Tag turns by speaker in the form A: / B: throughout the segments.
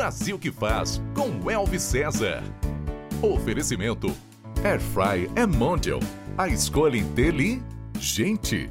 A: Brasil que faz com Elvis César. Oferecimento Airfry é Mondial. A escolha inteligente.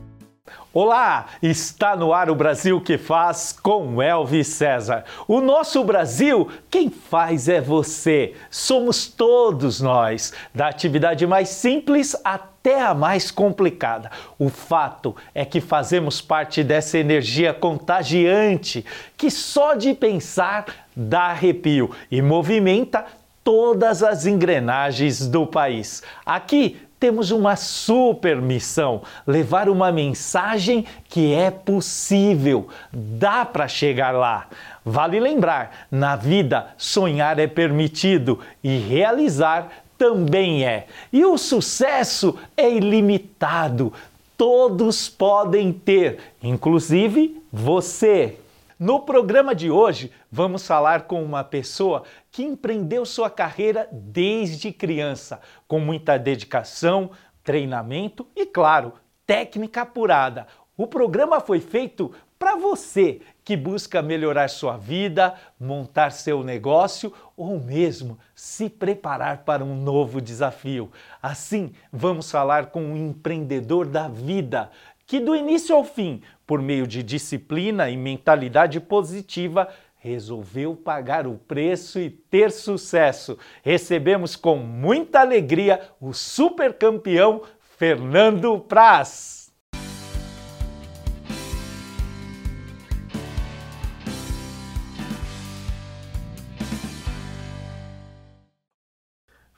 B: Olá, está no ar o Brasil que faz com Elvis César. O nosso Brasil, quem faz é você. Somos todos nós, da atividade mais simples até a mais complicada. O fato é que fazemos parte dessa energia contagiante que só de pensar dá arrepio e movimenta todas as engrenagens do país. Aqui temos uma super missão: levar uma mensagem que é possível, dá para chegar lá. Vale lembrar: na vida, sonhar é permitido e realizar também é. E o sucesso é ilimitado. Todos podem ter, inclusive você. No programa de hoje, vamos falar com uma pessoa que empreendeu sua carreira desde criança, com muita dedicação, treinamento e, claro, técnica apurada. O programa foi feito para você que busca melhorar sua vida, montar seu negócio ou mesmo se preparar para um novo desafio. Assim, vamos falar com um empreendedor da vida que, do início ao fim, por meio de disciplina e mentalidade positiva, resolveu pagar o preço e ter sucesso. Recebemos com muita alegria o super campeão Fernando Praz.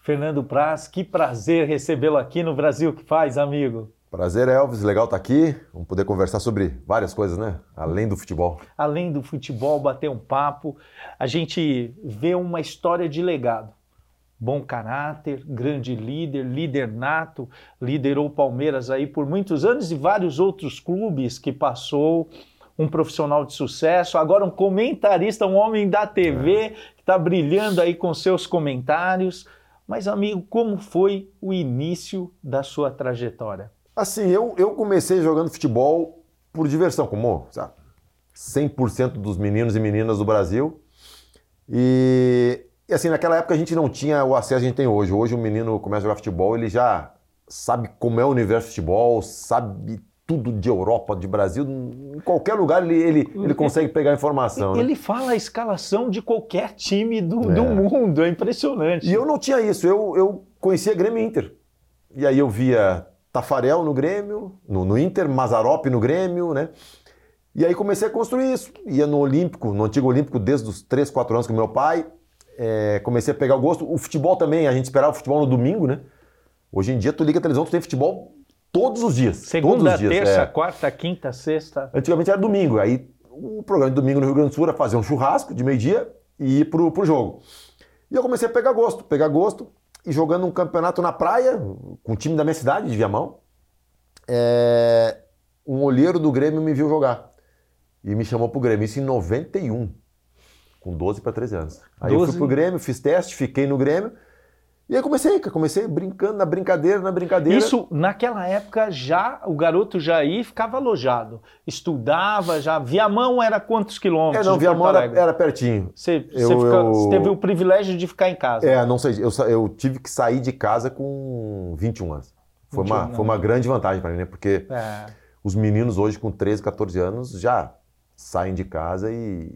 B: Fernando Praz, que prazer recebê-lo aqui no Brasil que faz, amigo.
C: Prazer, Elvis. Legal estar aqui. Vamos poder conversar sobre várias coisas, né? Além do futebol.
B: Além do futebol, bater um papo. A gente vê uma história de legado. Bom caráter, grande líder, líder nato, liderou o Palmeiras aí por muitos anos e vários outros clubes que passou. Um profissional de sucesso, agora um comentarista, um homem da TV é. que está brilhando aí com seus comentários. Mas, amigo, como foi o início da sua trajetória?
C: Assim, eu, eu comecei jogando futebol por diversão, como sabe, 100% dos meninos e meninas do Brasil. E, e, assim, naquela época a gente não tinha o acesso que a gente tem hoje. Hoje o menino começa a jogar futebol, ele já sabe como é o universo do futebol, sabe tudo de Europa, de Brasil, em qualquer lugar ele, ele, ele consegue pegar informação.
B: Ele né? fala a escalação de qualquer time do, é. do mundo, é impressionante.
C: E eu não tinha isso, eu, eu conhecia Grêmio Inter. E aí eu via Tafarel no Grêmio, no, no Inter, Mazarop no Grêmio, né? E aí comecei a construir isso. Ia no Olímpico, no antigo Olímpico, desde os 3, 4 anos com meu pai. É, comecei a pegar o gosto. O futebol também, a gente esperava o futebol no domingo, né? Hoje em dia, tu liga a televisão, tu tem futebol todos os dias.
B: Segunda,
C: todos os dias,
B: terça, é. quarta, quinta, sexta.
C: Antigamente era domingo. Aí o programa de domingo no Rio Grande do Sul era fazer um churrasco de meio-dia e ir pro, pro jogo. E eu comecei a pegar gosto, pegar gosto e jogando um campeonato na praia, com o time da minha cidade, de Viamão, é, um olheiro do Grêmio me viu jogar e me chamou pro Grêmio, isso em 91, com 12 para 13 anos. Aí 12... eu fui pro Grêmio, fiz teste, fiquei no Grêmio, e aí comecei, comecei brincando na brincadeira, na brincadeira.
B: Isso, naquela época, já o garoto já ia ficava alojado. Estudava, já. Viamão era quantos quilômetros?
C: É, não, Viamão era, era, pertinho.
B: Você, eu, você, fica, eu... você, teve o privilégio de ficar em casa.
C: É, não sei, eu, eu tive que sair de casa com 21 anos. Foi, uma, foi uma grande vantagem para mim, né? Porque é. os meninos hoje com 13, 14 anos já saem de casa e,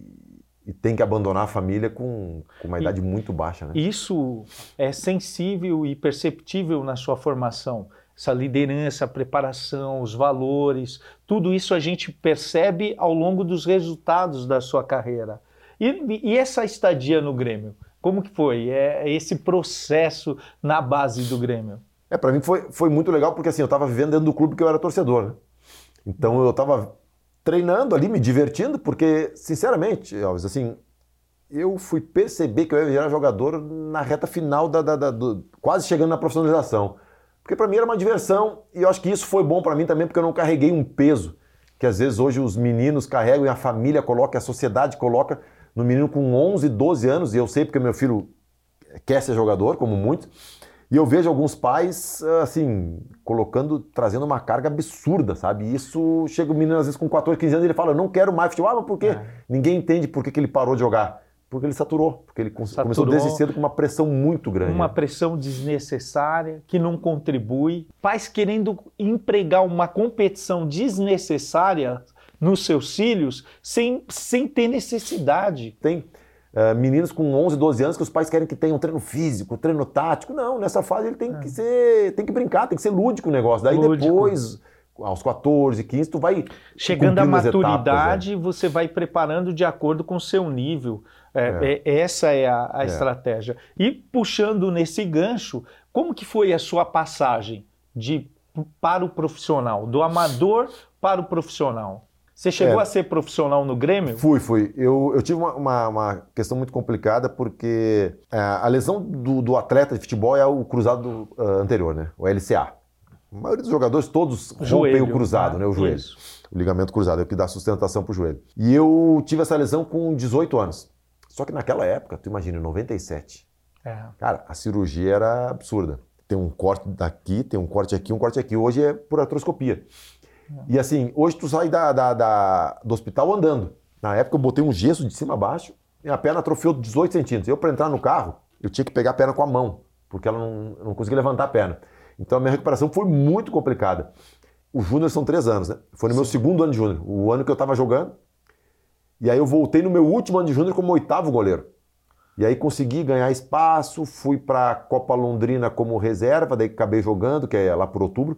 C: e tem que abandonar a família com, com uma idade e, muito baixa. Né?
B: Isso é sensível e perceptível na sua formação. Essa liderança, a preparação, os valores, tudo isso a gente percebe ao longo dos resultados da sua carreira. E, e essa estadia no Grêmio, como que foi? É esse processo na base do Grêmio?
C: É, para mim foi, foi muito legal porque assim, eu estava vivendo dentro do clube que eu era torcedor. Né? Então eu estava treinando ali, me divertindo, porque, sinceramente, Alves, assim, eu fui perceber que eu ia virar jogador na reta final da, da, da do, quase chegando na profissionalização. Porque para mim era uma diversão e eu acho que isso foi bom para mim também porque eu não carreguei um peso que às vezes hoje os meninos carregam e a família coloca, a sociedade coloca no menino com 11, 12 anos, e eu sei porque meu filho quer ser jogador, como muitos, e eu vejo alguns pais, assim, colocando, trazendo uma carga absurda, sabe? E isso chega o menino, às vezes, com 14, 15 anos, ele fala, eu não quero mais futebol. Ah, mas por quê? É. Ninguém entende por que, que ele parou de jogar. Porque ele saturou, porque ele
B: Saturou.
C: começou desde cedo com uma pressão muito grande.
B: Uma pressão desnecessária que não contribui. Pais querendo empregar uma competição desnecessária nos seus filhos sem, sem ter necessidade.
C: Tem eh, meninos com 11, 12 anos que os pais querem que tenham treino físico, treino tático. Não, nessa fase ele tem que ser, tem que brincar, tem que ser lúdico o negócio. Daí
B: É. Lúdico.
C: depois, aos 14, 15, tu vai
B: Chegando à
C: as etapas, né?
B: maturidade, você vai preparando de acordo com o seu nível. É, é, essa é a, a
C: É.
B: estratégia. E puxando nesse gancho, como que foi a sua passagem de para o profissional, do amador para o profissional? Você chegou
C: É.
B: a ser profissional no Grêmio?
C: Fui, fui. Eu, eu tive uma, uma, uma questão muito complicada porque é, a lesão do, do atleta de futebol é o cruzado ah, anterior, né? O LCA. A maioria dos jogadores todos rompem
B: Joelho,
C: o cruzado,
B: tá?
C: né? O joelho.
B: Isso.
C: O ligamento cruzado, é o que dá sustentação pro joelho. E eu tive essa lesão com 18 anos. Só que naquela época, tu imagina, em 97,
B: É.
C: cara, a cirurgia era absurda. Tem um corte daqui, tem um corte aqui, um corte aqui. Hoje é por artroscopia. E assim, hoje tu sai da, da- da- do hospital andando. Na época eu botei um gesso de cima a baixo, minha perna atrofiou 18 centímetros. Eu, para entrar no carro, eu tinha que pegar a perna com a mão, porque ela não, não conseguia levantar a perna. Então a minha recuperação foi muito complicada. O Júnior são três anos, né? Foi no meu segundo ano de Júnior, o ano que eu estava jogando. E aí eu voltei no meu último ano de Júnior como oitavo goleiro. E aí consegui ganhar espaço, fui para a Copa Londrina como reserva, daí acabei jogando, que é lá por outubro.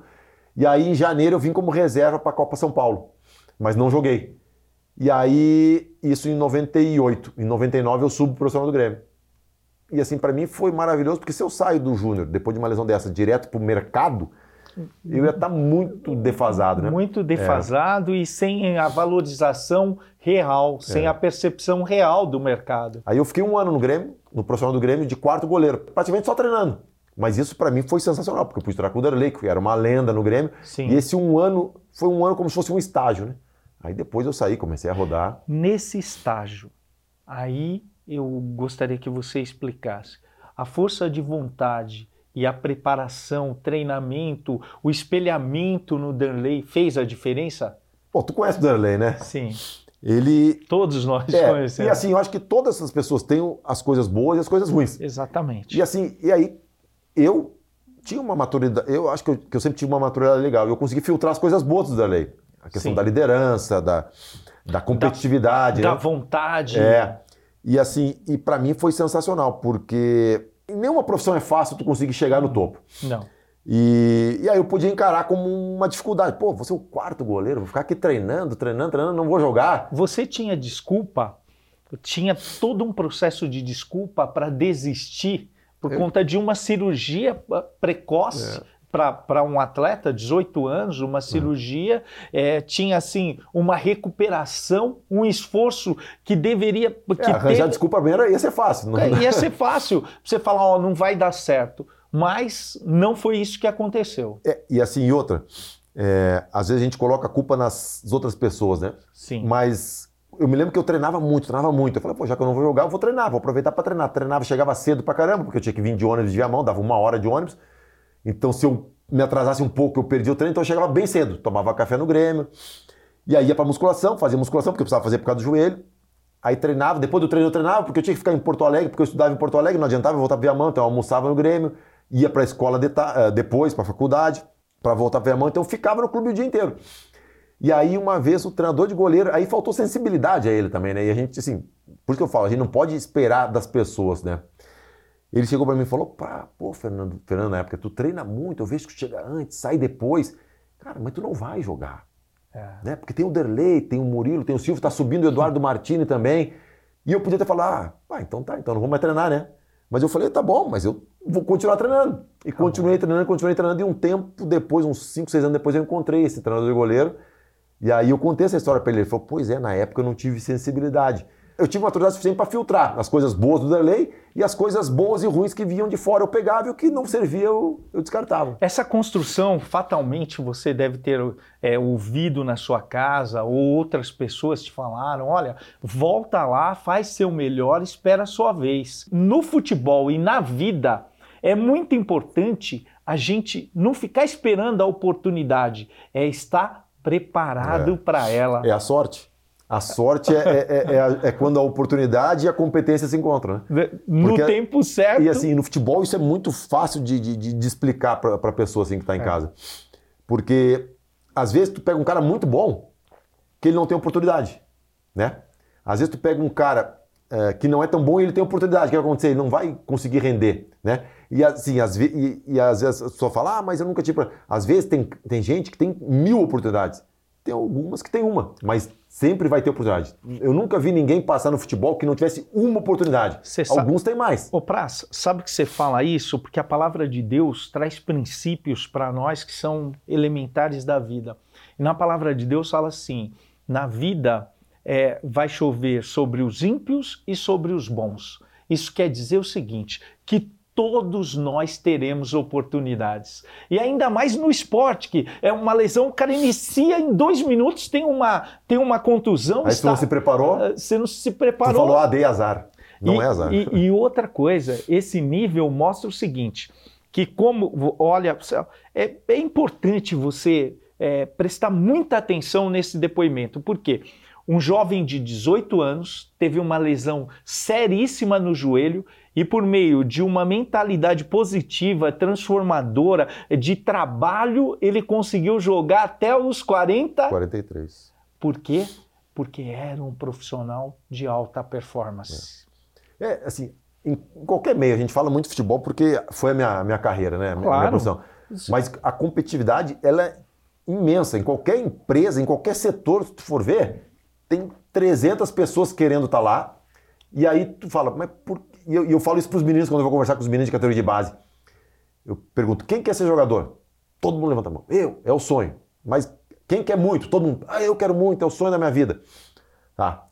C: E aí em janeiro eu vim como reserva para a Copa São Paulo, mas não joguei. E aí isso em 98, em 99 eu subo pro profissional do Grêmio. E assim para mim foi maravilhoso, porque se eu saio do Júnior depois de uma lesão dessa direto pro mercado, eu ia estar muito defasado, né?
B: Muito defasado e sem a valorização real, sem
C: É.
B: a percepção real do mercado.
C: Aí eu fiquei um ano no Grêmio, no profissional do Grêmio, de quarto goleiro, praticamente só treinando. Mas isso pra mim foi sensacional, porque eu pude treinar com o Derlei, que era uma lenda no Grêmio.
B: Sim.
C: E esse um ano foi um ano como se fosse um estágio, né? Aí depois eu saí, comecei a rodar.
B: Nesse estágio, aí eu gostaria que você explicasse a força de vontade e a preparação, o treinamento, o espelhamento no Danley fez a diferença?
C: Pô, tu conhece o Derlei, né?
B: Sim,
C: Ele.
B: todos nós
C: É,
B: conhecemos.
C: e assim, eu acho que todas essas pessoas têm as coisas boas e as coisas ruins.
B: Exatamente.
C: E assim, e aí eu tinha uma maturidade, eu acho que eu, que eu sempre tive uma maturidade legal. Eu consegui filtrar as coisas boas do Derlei. A questão
B: Sim.
C: da liderança, da, da competitividade.
B: da
C: né?
B: vontade.
C: É. E assim, e para mim foi sensacional, porque nenhuma profissão é fácil tu conseguir chegar no topo.
B: Não.
C: E, e aí eu podia encarar como uma dificuldade. Pô, vou ser o quarto goleiro, vou ficar aqui treinando, treinando, treinando, não vou jogar.
B: Você tinha desculpa, tinha todo um processo de desculpa para desistir por
C: Eu-
B: conta de uma cirurgia ah, precoce. Para um atleta, 18 anos, uma cirurgia, eh, tinha assim uma recuperação, um esforço que deveria. Que
C: É, arranjar
B: teve-
C: desculpa era, ia ser fácil. Não,
B: É, ia ser fácil você falar, ó, não vai dar certo. Mas não foi isso que aconteceu.
C: É, e assim, e outra, é, às vezes a gente coloca a culpa nas outras pessoas, né?
B: Sim.
C: Mas eu me lembro que eu treinava muito, treinava muito. Eu falei, pô, já que eu não vou jogar, eu vou treinar, vou aproveitar para treinar. Treinava, chegava cedo pra caramba, porque eu tinha que vir de ônibus de Viamão, dava uma hora de ônibus. Então, se eu me atrasasse um pouco, eu perdia o treino, então eu chegava bem cedo, tomava café no Grêmio. E aí ia pra musculação, fazia musculação, porque eu precisava fazer por causa do joelho. Aí treinava, depois do treino eu treinava, porque eu tinha que ficar em Porto Alegre, porque eu estudava em Porto Alegre, não adiantava, eu voltava para Viamão, então eu almoçava no Grêmio, ia pra escola de eh, depois, pra faculdade, para voltar para Viamão, então eu ficava no clube o dia inteiro. E aí, uma vez, o treinador de goleiro, aí faltou sensibilidade a ele também, né? E a gente, assim, por isso que eu falo, a gente não pode esperar das pessoas, né? Ele chegou pra mim e falou: Pá, pô, Fernando, Fernando, na época, tu treina muito, eu vejo que tu chega antes, sai depois. Cara, mas tu não vai jogar.
B: É.
C: Né? Porque tem o Derlei, tem o Murilo, tem o Silvio, tá subindo o Eduardo Martini também. E eu podia ter falado: Ah, ah, então tá, então não vou mais treinar, né? Mas eu falei: Tá bom, mas eu vou continuar treinando. E continuei treinando, continuei treinando. E um tempo depois, uns 5, 6 anos depois, eu encontrei esse treinador de goleiro. E aí eu contei essa história pra ele. Ele falou: Pois é, na época eu não tive sensibilidade. Eu tive maturidade suficiente para filtrar as coisas boas do Derlei e as coisas boas e ruins que vinham de fora eu pegava e o que não servia eu, eu descartava.
B: Essa construção, fatalmente, você deve ter é, ouvido na sua casa ou outras pessoas te falaram: olha, volta lá, faz seu melhor, espera a sua vez. No futebol e na vida, é muito importante a gente não ficar esperando a oportunidade, é estar preparado
C: É.
B: para ela.
C: É a sorte. A sorte é, é, é, é, é quando a oportunidade e a competência se encontram, né?
B: No Porque, tempo certo.
C: E assim, no futebol isso é muito fácil de, de, de explicar para a pessoa assim, que está em é. casa. Porque às vezes tu pega um cara muito bom que ele não tem oportunidade, né? Às vezes tu pega um cara é, que não é tão bom e ele tem oportunidade. O que vai acontecer? Ele não vai conseguir render, né? E assim, às, e, e às vezes a pessoa fala, ah, mas eu nunca tive... Às vezes tem, tem gente que tem mil oportunidades. Tem algumas que tem uma, mas sempre vai ter oportunidade. Eu nunca vi ninguém passar no futebol que não tivesse uma oportunidade. Cê Alguns
B: sabe...
C: têm mais.
B: Ô Praz, sabe que você fala isso? Porque a palavra de Deus traz princípios para nós que são elementares da vida. E na palavra de Deus fala assim: na vida é, vai chover sobre os ímpios e sobre os bons. Isso quer dizer o seguinte: que todos nós teremos oportunidades. E ainda mais no esporte, que é uma lesão, o cara inicia em dois minutos, tem uma, tem uma contusão.
C: Aí está, você não se preparou?
B: Eh, você não se preparou.
C: Você falou, ah, dei azar. Não
B: e,
C: é azar.
B: E, e, outra coisa, esse nível mostra o seguinte, que como, olha, é, é importante você é, prestar muita atenção nesse depoimento. Por quê? Um jovem de 18 anos teve uma lesão seríssima no joelho e por meio de uma mentalidade positiva, transformadora, de trabalho, ele conseguiu jogar até os 40.
C: 43.
B: Por quê? Porque era um profissional de alta performance.
C: É, é assim, em qualquer meio, a gente fala muito de futebol porque foi a minha, minha carreira, né? Claro. Minha profissão. Mas a competitividade, ela é imensa. Em qualquer empresa, em qualquer setor, se tu for ver, tem 300 pessoas querendo estar tá lá. E aí tu fala, mas por e eu, eu falo isso para os meninos quando eu vou conversar com os meninos de categoria de base. Eu pergunto, quem quer ser jogador? Todo mundo levanta a mão. Eu, é o sonho. Mas quem quer muito? Todo mundo. Ah, eu quero muito, é o sonho da minha vida. Tá.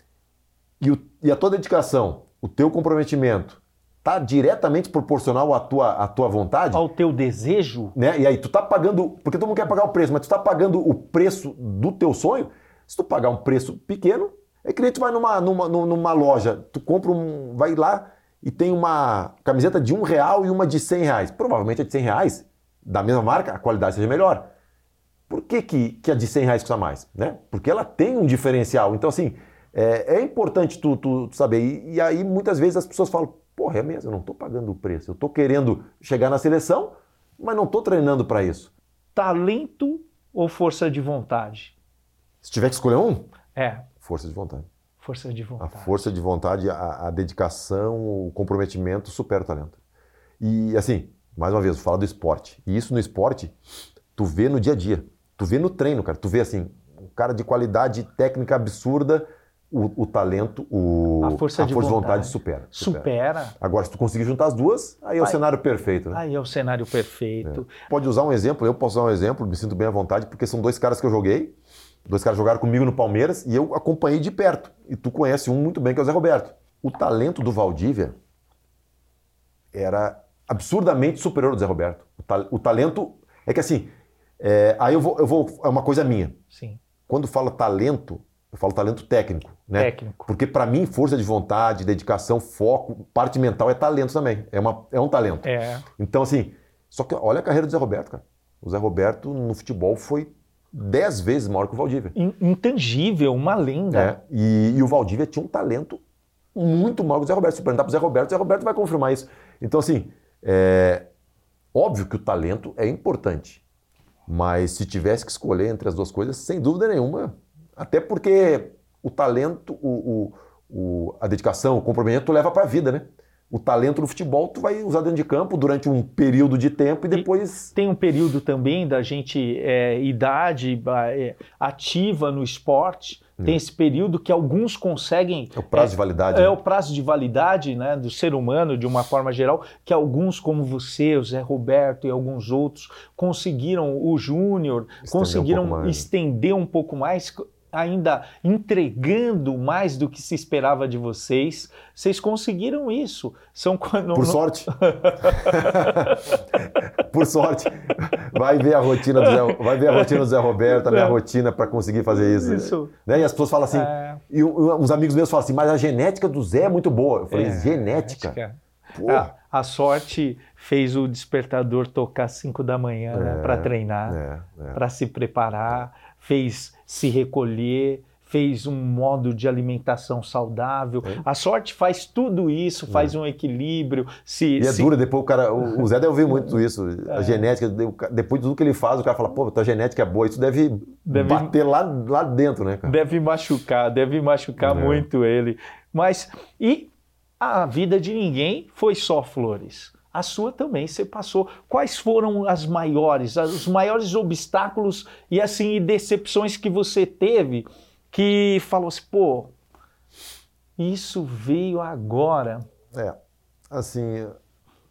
C: E, o, e a tua dedicação, o teu comprometimento, tá diretamente proporcional à tua, à tua vontade?
B: Ao teu desejo?
C: Né? E aí, tu tá pagando. Porque todo mundo quer pagar o preço, mas tu tá pagando o preço do teu sonho. Se tu pagar um preço pequeno, é que nem tu vai numa, numa, numa loja, tu compra um. Vai lá, e tem uma camiseta de um real e uma de cem reais. Provavelmente a de cem reais, da mesma marca, a qualidade seja melhor. Por que, que, que a de cem reais custa mais? Né? Porque ela tem um diferencial. Então, assim, é, é importante tu, tu, tu saber. E, e, aí, muitas vezes, as pessoas falam, porra, é mesmo, eu não estou pagando o preço. Eu estou querendo chegar na seleção, mas não estou treinando para isso.
B: Talento ou força de vontade?
C: Se tiver que escolher um?
B: É.
C: Força de vontade.
B: Força de vontade.
C: A força de vontade, a, a dedicação, o comprometimento supera o talento. E assim, mais uma vez, fala do esporte. E isso no esporte, tu vê no dia a dia. Tu vê no treino, cara. Tu vê assim, um cara de qualidade técnica absurda, o, o talento, o,
B: a força, a de, força vontade. de vontade
C: supera,
B: supera, supera.
C: Agora, se tu conseguir juntar as duas, aí é o cenário perfeito. Né?
B: Aí é o cenário perfeito.
C: É. Pode usar um exemplo, eu posso usar um exemplo, me sinto bem à vontade, porque são dois caras que eu joguei Dois caras jogaram comigo no Palmeiras e eu acompanhei de perto. E tu conhece um muito bem, que é o Zé Roberto. O talento do Valdívia era absurdamente superior ao do Zé Roberto. O, ta o talento. É que assim. É, aí eu vou, eu vou. É uma coisa minha.
B: Sim.
C: Quando falo talento, eu falo talento técnico. Né?
B: Técnico.
C: Porque para mim, força de vontade, dedicação, foco, parte mental é talento também. É, uma, é um talento.
B: É.
C: Então, assim. Só que olha a carreira do Zé Roberto, cara. O Zé Roberto no futebol foi dez vezes maior que o Valdívia.
B: Intangível, uma lenda.
C: É, e, e, o Valdívia tinha um talento muito maior que o Zé Roberto. Se perguntar para o Zé Roberto, o Zé Roberto vai confirmar isso. Então, assim, é óbvio que o talento é importante. Mas se tivesse que escolher entre as duas coisas, sem dúvida nenhuma. Até porque o talento, o, o, o a dedicação, o comprometimento leva para a vida, né? O talento no futebol tu vai usar dentro de campo durante um período de tempo e depois.
B: Tem um período também da gente, é, idade é, ativa no esporte. Tem hum. esse período que alguns conseguem.
C: É o prazo é, de validade.
B: É,
C: né?
B: o prazo de validade né, do ser humano, de uma forma geral, que alguns, como você, o Zé Roberto e alguns outros, conseguiram, o Júnior, conseguiram um estender um pouco mais ainda entregando mais do que se esperava de vocês. Vocês conseguiram isso. São
C: Por sorte. Por sorte. Vai ver a rotina do Zé, vai ver a rotina do Zé Roberto, a minha é. rotina para conseguir fazer isso. isso. Né? E as pessoas falam assim, é... e uns amigos meus falam assim, mas a genética do Zé é muito boa. Eu falei, é, genética? genética.
B: A, a, sorte fez o despertador tocar às 5 da manhã né, para é, treinar, é, para se preparar, fez se recolher, fez um modo de alimentação saudável.
C: É.
B: A sorte faz tudo isso, faz um equilíbrio. Se,
C: E é
B: se-
C: dura, depois o cara. O o Zé deve ouvir muito isso.
B: É.
C: A genética, de- o ca- depois de tudo que ele faz, o cara fala, pô, tua genética é boa. Isso deve,
B: Deve-
C: bater lá, lá dentro, né, cara?
B: Deve machucar, deve machucar
C: É.
B: muito ele. Mas e a vida de ninguém foi só flores. A sua também você passou. Quais foram as maiores, os maiores obstáculos e assim e decepções que você teve que falou assim, pô, isso veio agora.
C: É. Assim,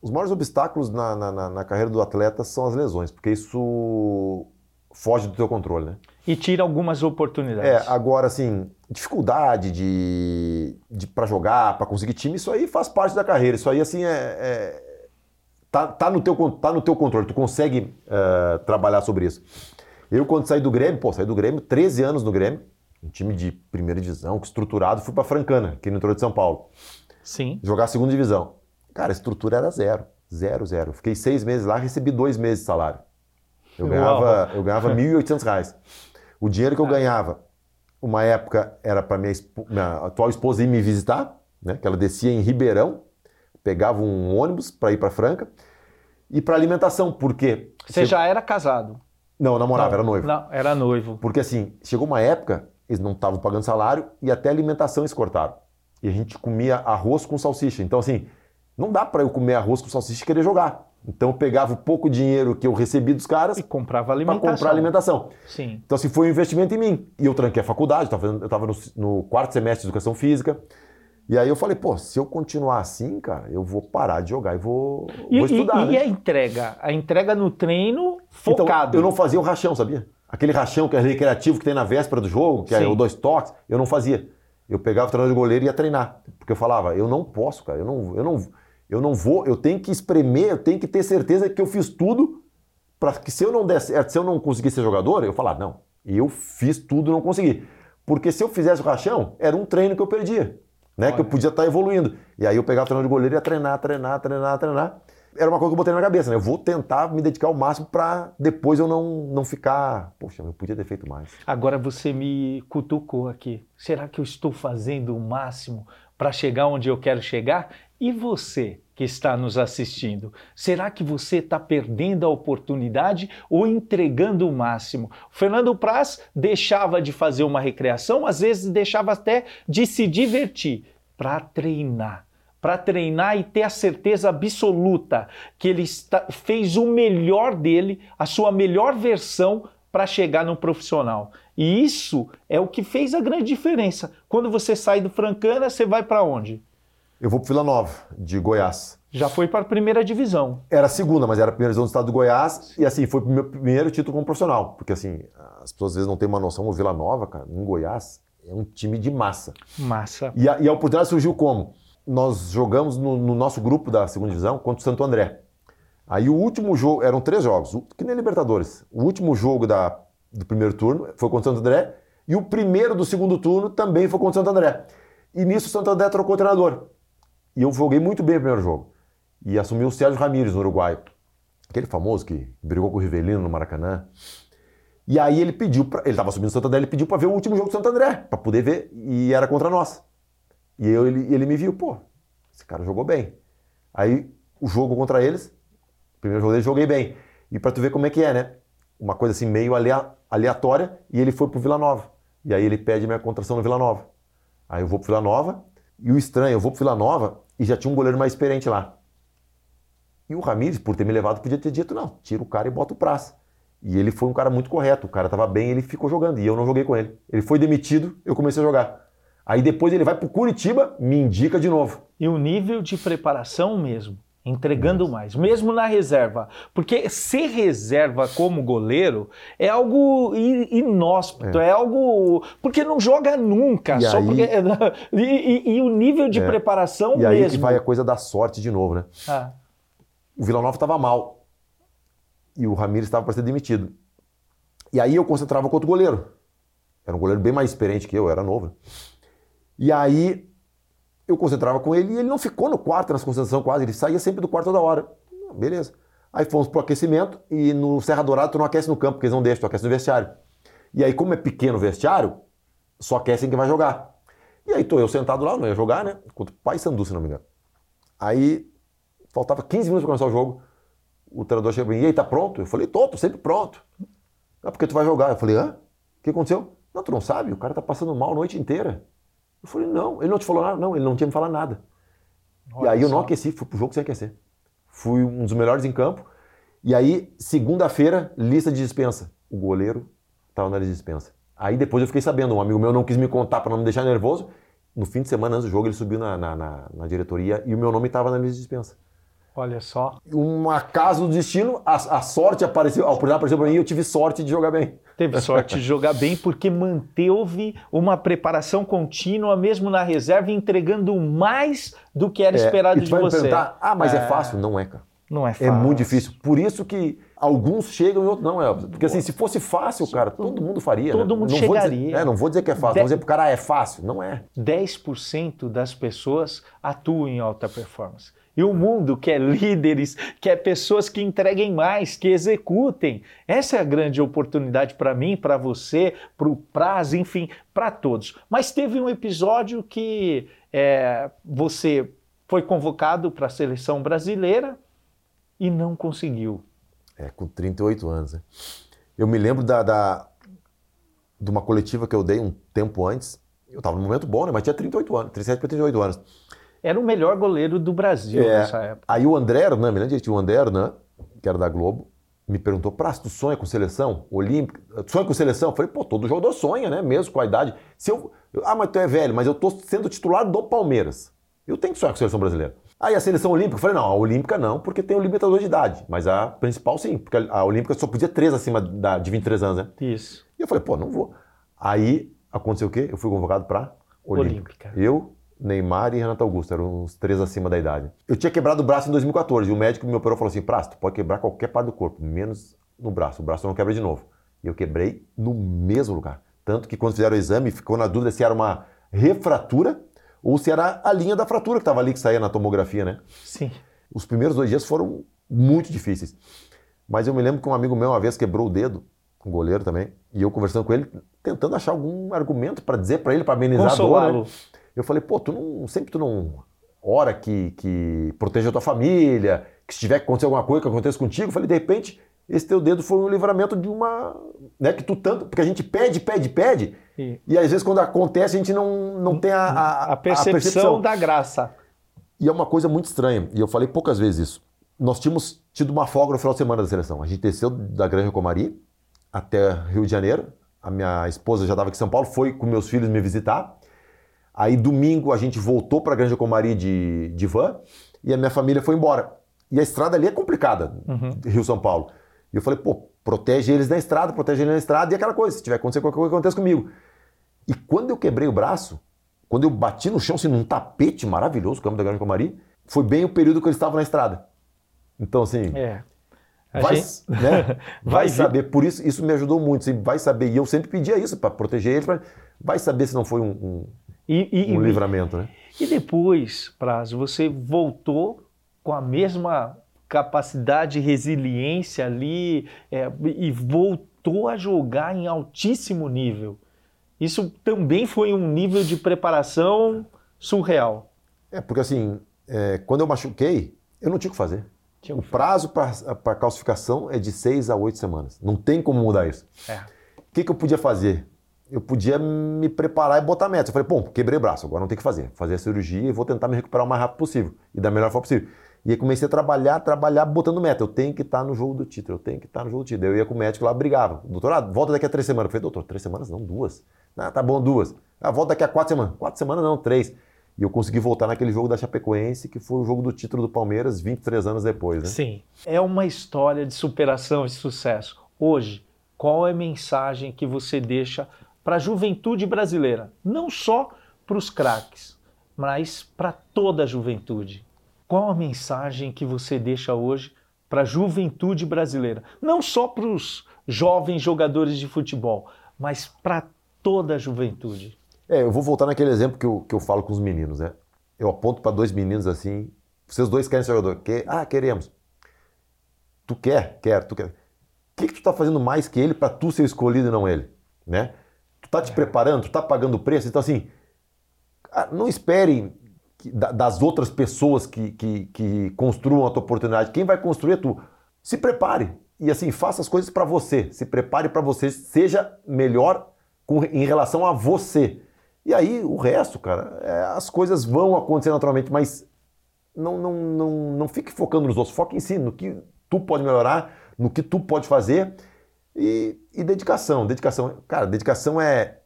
C: os maiores obstáculos na, na, na- na carreira do atleta são as lesões, porque isso foge do teu controle, né?
B: E tira algumas oportunidades.
C: É, agora, assim, dificuldade de, de para jogar, para conseguir time, isso aí faz parte da carreira. Isso aí, assim, é, é- tá, tá, no teu, tá no teu controle. Tu consegue é, trabalhar sobre isso. Eu, quando saí do Grêmio, pô, saí do Grêmio, 13 anos no Grêmio, um time de primeira divisão, estruturado, fui para Francana, aqui no interior de São Paulo,
B: Sim.
C: jogar segunda divisão. Cara, a estrutura era zero. Zero, zero. Fiquei seis meses lá, recebi dois meses de salário. Eu
B: Uau.
C: ganhava, eu ganhava 1.800 reais. O dinheiro que eu ganhava, uma época era para minha, minha atual esposa ir me visitar, né? Que ela descia em Ribeirão, pegava um ônibus para ir para Franca e para alimentação, porque
B: Você já era casado?
C: não namorava, era noivo.
B: Não, era noivo.
C: Porque assim, chegou uma época, eles não estavam pagando salário e até alimentação eles cortaram. E a gente comia arroz com salsicha. Então, assim, não dá para eu comer arroz com salsicha e querer jogar. Então, eu pegava o pouco dinheiro que eu recebi dos caras
B: E comprava
C: para
B: alimentação.
C: comprar alimentação.
B: Sim.
C: Então, assim, foi um investimento em mim. E eu tranquei a faculdade, eu estava no, no quarto semestre de educação física. E aí eu falei, pô, se eu continuar assim, cara, eu vou parar de jogar e vou,
B: E,
C: vou estudar.
B: e-
C: né?
B: e a entrega? A entrega no treino
C: Então,
B: focado.
C: eu não fazia o rachão, sabia? Aquele rachão que é recreativo que tem na véspera do jogo, que é
B: Sim.
C: o dois toques, eu não fazia. Eu pegava o treinador de goleiro e ia treinar. Porque eu falava, eu não posso, cara, eu não, eu não, eu não vou, eu tenho que espremer, eu tenho que ter certeza que eu fiz tudo para que se eu não der certo, se eu não conseguir ser jogador, eu falar, não, eu fiz tudo e não consegui. Porque se eu fizesse o rachão, era um treino que eu perdia, né? Que eu podia estar evoluindo. E aí eu pegava o treinador de goleiro e ia treinar, treinar, treinar, treinar. Era uma coisa que eu botei na minha cabeça, né? Eu vou tentar me dedicar ao máximo para depois eu não, não ficar, poxa, eu podia ter feito mais.
B: Agora você me cutucou aqui. Será que eu estou fazendo o máximo para chegar onde eu quero chegar? E você que está nos assistindo, será que você está perdendo a oportunidade ou entregando o máximo? O Fernando Praz deixava de fazer uma recreação, às vezes deixava até de se divertir para treinar. Para treinar e ter a certeza absoluta que ele está- fez o melhor dele, a sua melhor versão para chegar no profissional. E isso é o que fez a grande diferença. Quando você sai do Francana, você vai para onde?
C: Eu vou pro Vila Nova, de Goiás.
B: Já foi para a primeira divisão.
C: Era a segunda, mas era a primeira divisão do estado do Goiás. E assim, foi o meu primeiro título como profissional. Porque assim, as pessoas às vezes não têm uma noção. O Vila Nova, cara, em Goiás, é um time de massa.
B: Massa.
C: E a, e a oportunidade surgiu como? Nós jogamos no, no nosso grupo da segunda divisão contra o Santo André. Aí o último jogo, eram três jogos, que nem Libertadores. O último jogo da, do primeiro turno foi contra o Santo André. E o primeiro do segundo turno também foi contra o Santo André. E nisso o Santo André trocou o treinador. E eu joguei muito bem o primeiro jogo. E assumiu o Sérgio Ramírez, no Uruguai. Aquele famoso que brigou com o Rivelino no Maracanã. E aí ele pediu, pra, ele estava subindo o Santo André, ele pediu para ver o último jogo do Santo André, para poder ver, e era contra nós. E eu, ele, ele me viu, pô, esse cara jogou bem. Aí o jogo contra eles, o primeiro jogo dele, joguei bem. E para tu ver como é que é, né? Uma coisa assim meio alea- aleatória, e ele foi pro Vila Nova. E aí ele pede minha contratação no Vila Nova. Aí eu vou pro Vila Nova, e o estranho, eu vou pro Vila Nova e já tinha um goleiro mais experiente lá. E o Ramires, por ter me levado, podia ter dito, não, tira o cara e bota o praça. E ele foi um cara muito correto, o cara tava bem, ele ficou jogando, e eu não joguei com ele. Ele foi demitido, eu comecei a jogar. Aí depois ele vai pro Curitiba, me indica de novo.
B: E o nível de preparação mesmo, entregando mais, mesmo na reserva. Porque ser reserva como goleiro é algo inóspito, é, algo. Porque não joga nunca.
C: E
B: só
C: aí-
B: porque, e, e- e o nível de
C: É.
B: preparação
C: E aí
B: mesmo.
C: que vai a coisa da sorte de novo, né?
B: Ah,
C: O Vila Nova estava mal. E o Ramires estava para ser demitido. E aí eu concentrava com outro goleiro. Era um goleiro bem mais experiente que eu, eu era novo. né? E aí eu concentrava com ele e ele não ficou no quarto nas concentração quase, ele saía sempre do quarto toda hora. Beleza. Aí fomos pro aquecimento e no Serra Dourada tu não aquece no campo, porque eles não deixam, tu aquece no vestiário. E aí, como é pequeno o vestiário, só aquecem que vai jogar. E aí tô eu sentado lá, não ia jogar, né? Contra o Pai Sandu, se não me engano. Aí faltava 15 minutos para começar o jogo. O treinador chegou e aí, tá pronto? Eu falei, tô, tô sempre pronto. Ah, porque tu vai jogar. Eu falei, hã? O que aconteceu? Não, tu não sabe? O cara tá passando mal a noite inteira. Eu falei, não, ele não te falou nada? Não, ele não tinha me falado nada. Olha e aí só. eu não aqueci, fui pro jogo sem aquecer. Fui um dos melhores em campo. E aí, segunda-feira, lista de dispensa. O goleiro estava na lista de dispensa. Aí depois eu fiquei sabendo, um amigo meu não quis me contar para não me deixar nervoso. No fim de semana antes do jogo, ele subiu na, na, na, na diretoria e o meu nome estava na lista de dispensa.
B: Olha só.
C: Um acaso do destino, a, a sorte apareceu, a oportunidade apareceu para mim e eu tive sorte de jogar bem.
B: Teve sorte de jogar bem porque manteve uma preparação contínua, mesmo na reserva, entregando mais do que era é, esperado de você.
C: ah, mas é. é fácil? Não é, cara.
B: Não é fácil.
C: É muito difícil. Por isso que alguns chegam e outros não. É, porque assim, se fosse fácil, cara, todo mundo faria.
B: Todo
C: né?
B: mundo
C: não
B: chegaria.
C: Vou dizer, é, não vou dizer que é fácil, vou dizer pro cara, ah, é fácil. Não é.
B: 10% das pessoas atuam em alta performance. E o mundo quer líderes, quer pessoas que entreguem mais, que executem. Essa é a grande oportunidade para mim, para você, para o prazo, enfim, para todos. Mas teve um episódio que é, você foi convocado para a seleção brasileira e não conseguiu.
C: É, com 38 anos. Né? Eu me lembro da, da, de uma coletiva que eu dei um tempo antes. Eu estava num momento bom, né? Mas tinha 38 anos, 37 para 38 anos.
B: Era o melhor goleiro do Brasil é, nessa época.
C: Aí o André Hernan, me lembro o André Hernan, que era da Globo, me perguntou, Praça, tu sonha com seleção olímpica? Tu sonha com seleção? Eu falei, pô, todo jogador sonha, né? Mesmo com a idade. Se eu, ah, mas tu é velho, mas eu tô sendo titular do Palmeiras. Eu tenho que sonhar com a seleção brasileira. Aí a seleção olímpica, eu falei, não, a olímpica não, porque tem o limitador de idade. Mas a principal sim, porque a olímpica só podia três acima da, de 23 anos, né?
B: Isso.
C: E eu falei, pô, não vou. Aí aconteceu o quê? Eu fui convocado para olímpica. olímpica. Eu, Neymar e Renato Augusto, eram os três acima da idade. Eu tinha quebrado o braço em 2014 e o médico me operou e falou assim: Prasto, tu pode quebrar qualquer parte do corpo, menos no braço. O braço não quebra de novo. E eu quebrei no mesmo lugar. Tanto que quando fizeram o exame, ficou na dúvida se era uma refratura ou se era a linha da fratura que estava ali, que saía na tomografia, né?
B: Sim.
C: Os primeiros dois dias foram muito difíceis. Mas eu me lembro que um amigo meu uma vez quebrou o dedo, um goleiro também, e eu conversando com ele, tentando achar algum argumento para dizer para ele, para amenizar a dor. Né? Eu falei, pô, tu não, sempre tu não ora que, que proteja a tua família, que se tiver que acontecer alguma coisa que aconteça contigo, eu falei, de repente, esse teu dedo foi um livramento de uma. Né, que tu tanto. Porque a gente pede, pede, pede. E, e às vezes quando acontece a gente não, não tem a, a,
B: a, percepção, a percepção da graça.
C: E é uma coisa muito estranha, e eu falei poucas vezes isso. Nós tínhamos tido uma folga no final de semana da seleção. A gente desceu da Granja Comari até Rio de Janeiro. A minha esposa já estava aqui em São Paulo, foi com meus filhos me visitar. Aí domingo a gente voltou para a Granja Comari de, de van e a minha família foi embora. E a estrada ali é complicada, uhum. Rio-São Paulo. E eu falei, pô, protege eles na estrada, protege eles na estrada e aquela coisa, se tiver acontecer qualquer coisa, acontece comigo. E quando eu quebrei o braço, quando eu bati no chão, assim, num tapete maravilhoso, campo da Grande Comari, foi bem o período que eu estava na estrada. Então, assim,
B: é.
C: vai, gente... né? vai, vai saber. Por isso, isso me ajudou muito. Assim, vai saber. E eu sempre pedia isso para proteger eles. Pra... Vai saber se não foi um, um, e, e, um livramento, né?
B: E depois, Prazo, você voltou com a mesma capacidade resiliência ali é, e voltou a jogar em altíssimo nível. Isso também foi um nível de preparação surreal.
C: É, porque assim, é, quando eu machuquei, eu não tinha o que fazer. O prazo para calcificação é de seis a oito semanas. Não tem como mudar isso.
B: É.
C: O que, que eu podia fazer? Eu podia me preparar e botar meta. Eu falei, bom, quebrei o braço, agora não tem que fazer. Fazer a cirurgia e vou tentar me recuperar o mais rápido possível e da melhor forma possível. E aí comecei a trabalhar, trabalhar, botando meta. Eu tenho que estar no jogo do título, eu tenho que estar no jogo do título. Eu ia com o médico lá, brigava. Doutorado, volta daqui a três semanas. Eu falei, doutor, três semanas não, duas. Ah, tá bom, duas. Ah, volta daqui a quatro semanas. Quatro semanas não, três. E eu consegui voltar naquele jogo da Chapecoense, que foi o jogo do título do Palmeiras 23 anos depois, né?
B: Sim. É uma história de superação e sucesso. Hoje, qual é a mensagem que você deixa para a juventude brasileira? Não só para os craques, mas para toda a juventude. Qual a mensagem que você deixa hoje para a juventude brasileira? Não só para os jovens jogadores de futebol, mas para toda a juventude.
C: É, eu vou voltar naquele exemplo que eu, que eu falo com os meninos, né? Eu aponto para dois meninos assim, vocês dois querem ser jogador? Que, ah, queremos. Tu quer? Quer, tu quer. O que, que tu está fazendo mais que ele para tu ser escolhido e não ele? Né? Tá te preparando, tá pagando o preço. Então, assim, não espere das outras pessoas que, que, que construam a tua oportunidade. Quem vai construir é tu. Se prepare. E assim, faça as coisas para você. Se prepare para você. Seja melhor com, em relação a você. E aí, o resto, cara, é, as coisas vão acontecer naturalmente, mas não, não, não, não fique focando nos outros. Foque em si, no que tu pode melhorar, no que tu pode fazer. E, e dedicação. Dedicação. Cara, dedicação é,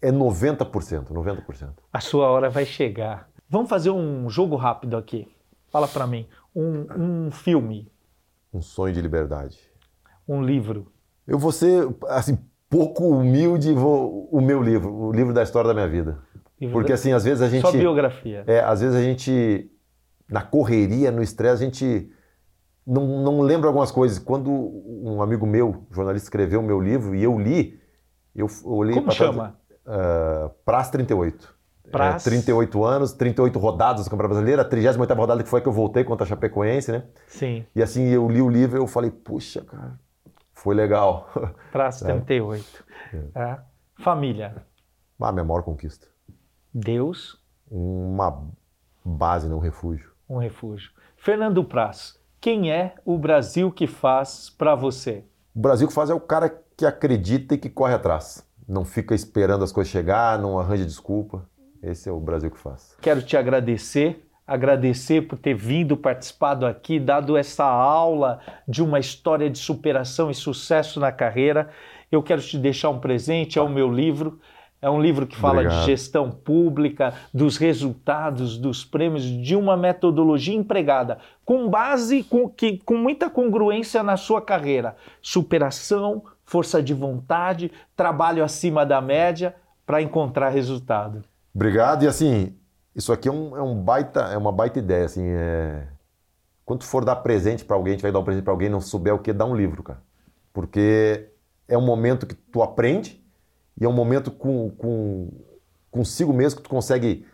C: é 90%. 90%.
B: A sua hora vai chegar. Vamos fazer um jogo rápido aqui. Fala para mim. Um, um filme.
C: Um sonho de liberdade.
B: Um livro.
C: Eu vou ser, assim, pouco humilde vou, o meu livro, o livro da história da minha vida. Livro Porque, assim, às vezes a gente... Sua
B: biografia.
C: É, às vezes a gente, na correria, no estresse, a gente não, não lembra algumas coisas. Quando um amigo meu, jornalista, escreveu o meu livro e eu li, eu olhei...
B: Como chama?
C: Uh, Praz 38.
B: Praz.
C: É, 38 anos, 38 rodadas do Campeonato Brasileiro, a 38 rodada que foi que eu voltei contra a Chapecoense, né?
B: Sim.
C: E assim, eu li o livro e eu falei, puxa, cara, foi legal.
B: Praz 38. É. É. Família.
C: Ah, minha maior conquista.
B: Deus.
C: Uma base, não um refúgio.
B: Um refúgio. Fernando Praz, quem é o Brasil que faz para você?
C: O Brasil que faz é o cara que acredita e que corre atrás. Não fica esperando as coisas chegar, não arranja desculpa. Esse é o Brasil que faz.
B: Quero te agradecer, agradecer por ter vindo, participado aqui, dado essa aula de uma história de superação e sucesso na carreira. Eu quero te deixar um presente, é o meu livro. É um livro que fala Obrigado. de gestão pública, dos resultados, dos prêmios, de uma metodologia empregada, com base, com, que, com muita congruência na sua carreira. Superação, força de vontade, trabalho acima da média para encontrar resultado.
C: Obrigado. E assim, isso aqui é, um, é, um baita, é uma baita ideia. Assim, é... Quando for dar presente para alguém, tu vai dar um presente para alguém não souber o que, dá um livro, cara. Porque é um momento que tu aprende e é um momento com, com consigo mesmo que tu consegue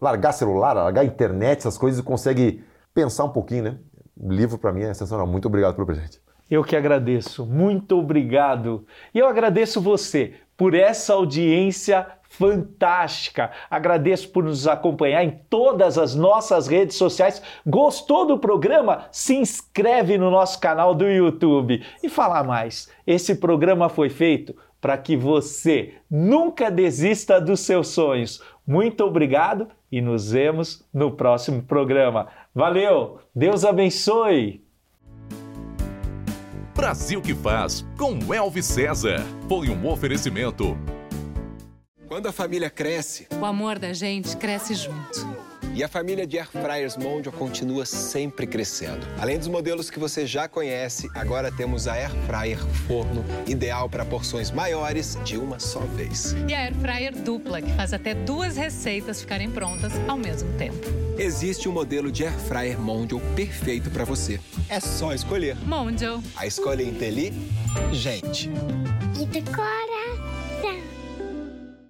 C: largar celular, largar internet, essas coisas e consegue pensar um pouquinho, né? O livro para mim é sensacional. Muito obrigado pelo presente.
B: Eu que agradeço. Muito obrigado. E eu agradeço você por essa audiência fantástica. Agradeço por nos acompanhar em todas as nossas redes sociais. Gostou do programa? Se inscreve no nosso canal do YouTube. E falar mais, esse programa foi feito para que você nunca desista dos seus sonhos. Muito obrigado e nos vemos no próximo programa. Valeu! Deus abençoe!
A: Brasil que faz com Elvis César. Foi um oferecimento
D: quando a família cresce,
E: o amor da gente cresce junto.
D: E a família de Air Fryers Mondial continua sempre crescendo. Além dos modelos que você já conhece, agora temos a Air Fryer Forno, ideal para porções maiores de uma só vez.
E: E a Air Fryer Dupla, que faz até duas receitas ficarem prontas ao mesmo tempo.
D: Existe um modelo de Air Fryer Mondial perfeito para você. É só escolher.
E: Mondial.
D: A escolha inteligente.
F: E decora.